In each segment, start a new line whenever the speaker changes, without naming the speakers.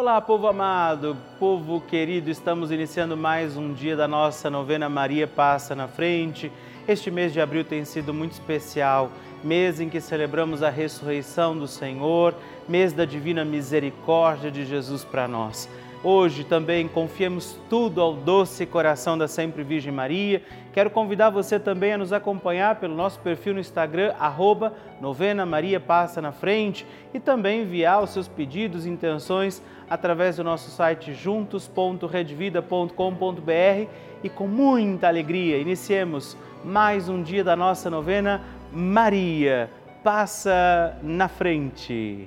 Olá, povo amado, povo querido, estamos iniciando mais um dia da nossa novena Maria Passa na Frente. Este mês de abril tem sido muito especial, mês em que celebramos a ressurreição do Senhor, mês da divina misericórdia de Jesus para nós. Hoje também confiemos tudo ao doce coração da Sempre Virgem Maria. Quero convidar você também a nos acompanhar pelo nosso perfil no Instagram, arroba Novena Maria Passa na Frente, e também enviar os seus pedidos e intenções através do nosso site juntos.redvida.com.br e com muita alegria iniciemos mais um dia da nossa novena Maria Passa na Frente.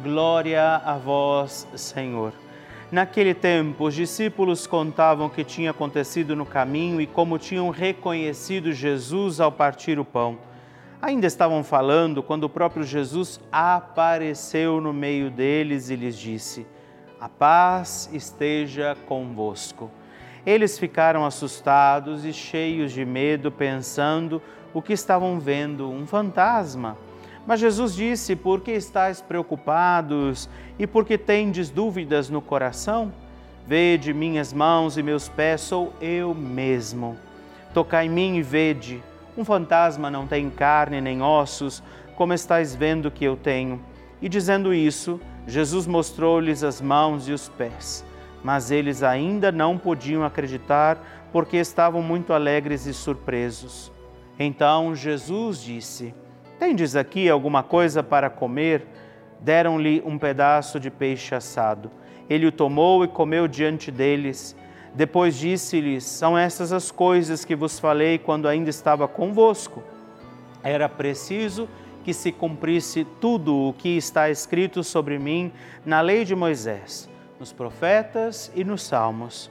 Glória a vós, Senhor. Naquele tempo, os discípulos contavam o que tinha acontecido no caminho e como tinham reconhecido Jesus ao partir o pão. Ainda estavam falando quando o próprio Jesus apareceu no meio deles e lhes disse: a paz esteja convosco. Eles ficaram assustados e cheios de medo, pensando o que estavam vendo, um fantasma. Mas Jesus disse: Por que estáis preocupados e por que tendes dúvidas no coração? Vede minhas mãos e meus pés, sou eu mesmo. Tocai em mim e vede. Um fantasma não tem carne nem ossos, como estáis vendo que eu tenho. E dizendo isso, Jesus mostrou-lhes as mãos e os pés, mas eles ainda não podiam acreditar porque estavam muito alegres e surpresos. Então Jesus disse: Tendes aqui alguma coisa para comer? Deram-lhe um pedaço de peixe assado. Ele o tomou e comeu diante deles. Depois disse-lhes: São estas as coisas que vos falei quando ainda estava convosco. Era preciso que se cumprisse tudo o que está escrito sobre mim na lei de Moisés, nos profetas e nos salmos.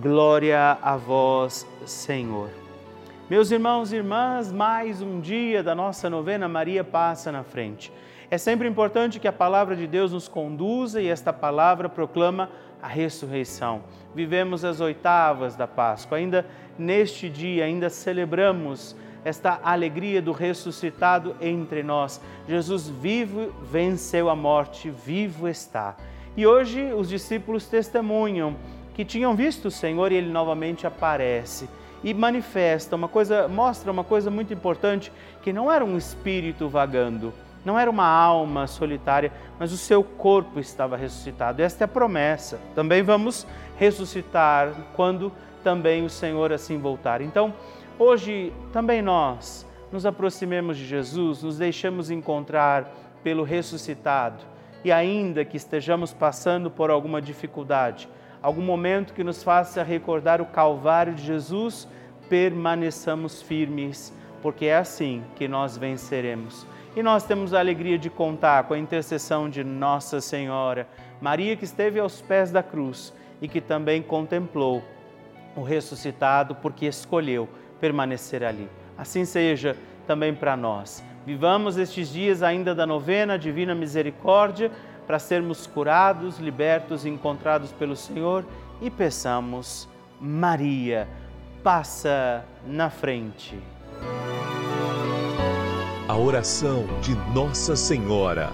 Glória a vós, Senhor. Meus irmãos e irmãs, mais um dia da nossa novena Maria passa na frente. É sempre importante que a palavra de Deus nos conduza e esta palavra proclama a ressurreição. Vivemos as oitavas da Páscoa. Ainda neste dia, ainda celebramos esta alegria do ressuscitado entre nós. Jesus vivo venceu a morte, vivo está. E hoje os discípulos testemunham que tinham visto o Senhor e ele novamente aparece e manifesta uma coisa, mostra uma coisa muito importante, que não era um espírito vagando, não era uma alma solitária, mas o seu corpo estava ressuscitado. Esta é a promessa. Também vamos ressuscitar quando também o Senhor assim voltar. Então, hoje também nós nos aproximemos de Jesus, nos deixamos encontrar pelo ressuscitado e ainda que estejamos passando por alguma dificuldade, algum momento que nos faça recordar o Calvário de Jesus, permaneçamos firmes, porque é assim que nós venceremos. E nós temos a alegria de contar com a intercessão de Nossa Senhora, Maria que esteve aos pés da cruz e que também contemplou o ressuscitado porque escolheu permanecer ali. Assim seja também para nós. Vivamos estes dias ainda da novena Divina Misericórdia para sermos curados, libertos e encontrados pelo Senhor e peçamos, Maria, passa na frente.
A oração de Nossa Senhora.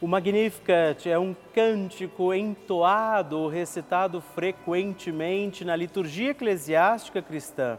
O Magnificat é um cântico entoado, recitado frequentemente na liturgia eclesiástica cristã.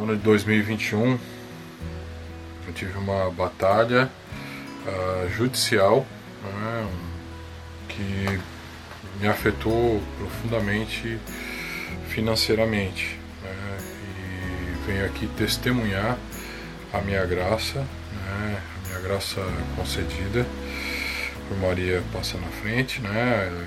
No ano de 2021, eu tive uma batalha uh, judicial né, que me afetou profundamente financeiramente. Né? E venho aqui testemunhar a minha graça, né? a minha graça concedida por Maria passa na frente, né?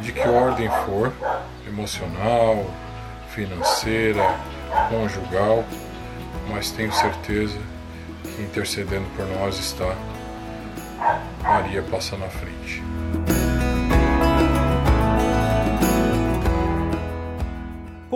de que ordem for, emocional, financeira, conjugal, mas tenho certeza que intercedendo por nós está Maria passa na frente.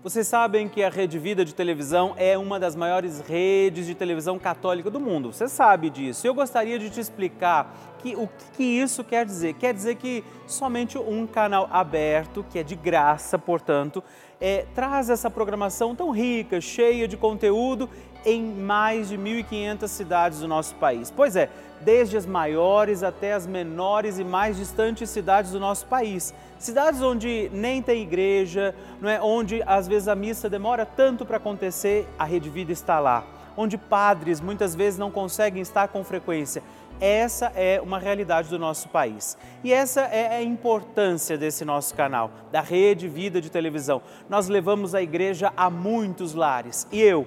Vocês sabem que a Rede Vida de televisão é uma das maiores redes de televisão católica do mundo. Você sabe disso. Eu gostaria de te explicar que, o que isso quer dizer. Quer dizer que somente um canal aberto, que é de graça, portanto, é, traz essa programação tão rica, cheia de conteúdo em mais de 1.500 cidades do nosso país. Pois é, desde as maiores até as menores e mais distantes cidades do nosso país. Cidades onde nem tem igreja, não é? onde às vezes a missa demora tanto para acontecer, a Rede Vida está lá. Onde padres muitas vezes não conseguem estar com frequência. Essa é uma realidade do nosso país. E essa é a importância desse nosso canal, da Rede Vida de Televisão. Nós levamos a igreja a muitos lares. E eu,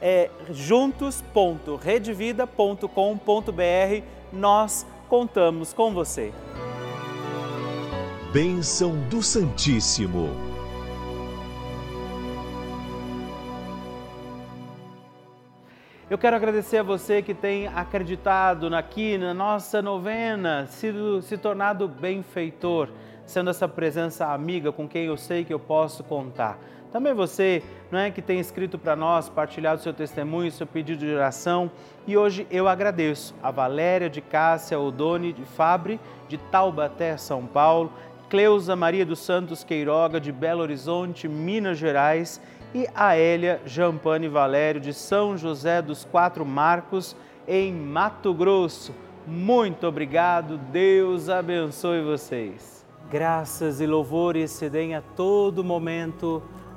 é juntos.redvida.com.br. Nós contamos com você.
Bênção do Santíssimo.
Eu quero agradecer a você que tem acreditado aqui na nossa novena, sido, se tornado benfeitor, sendo essa presença amiga com quem eu sei que eu posso contar. Também você, não é que tem escrito para nós, partilhado seu testemunho, seu pedido de oração, e hoje eu agradeço a Valéria de Cássia Odone de Fabre, de Taubaté, São Paulo, Cleusa Maria dos Santos Queiroga, de Belo Horizonte, Minas Gerais, e a Hélia Jampane Valério, de São José dos Quatro Marcos, em Mato Grosso. Muito obrigado, Deus abençoe vocês. Graças e louvores se deem a todo momento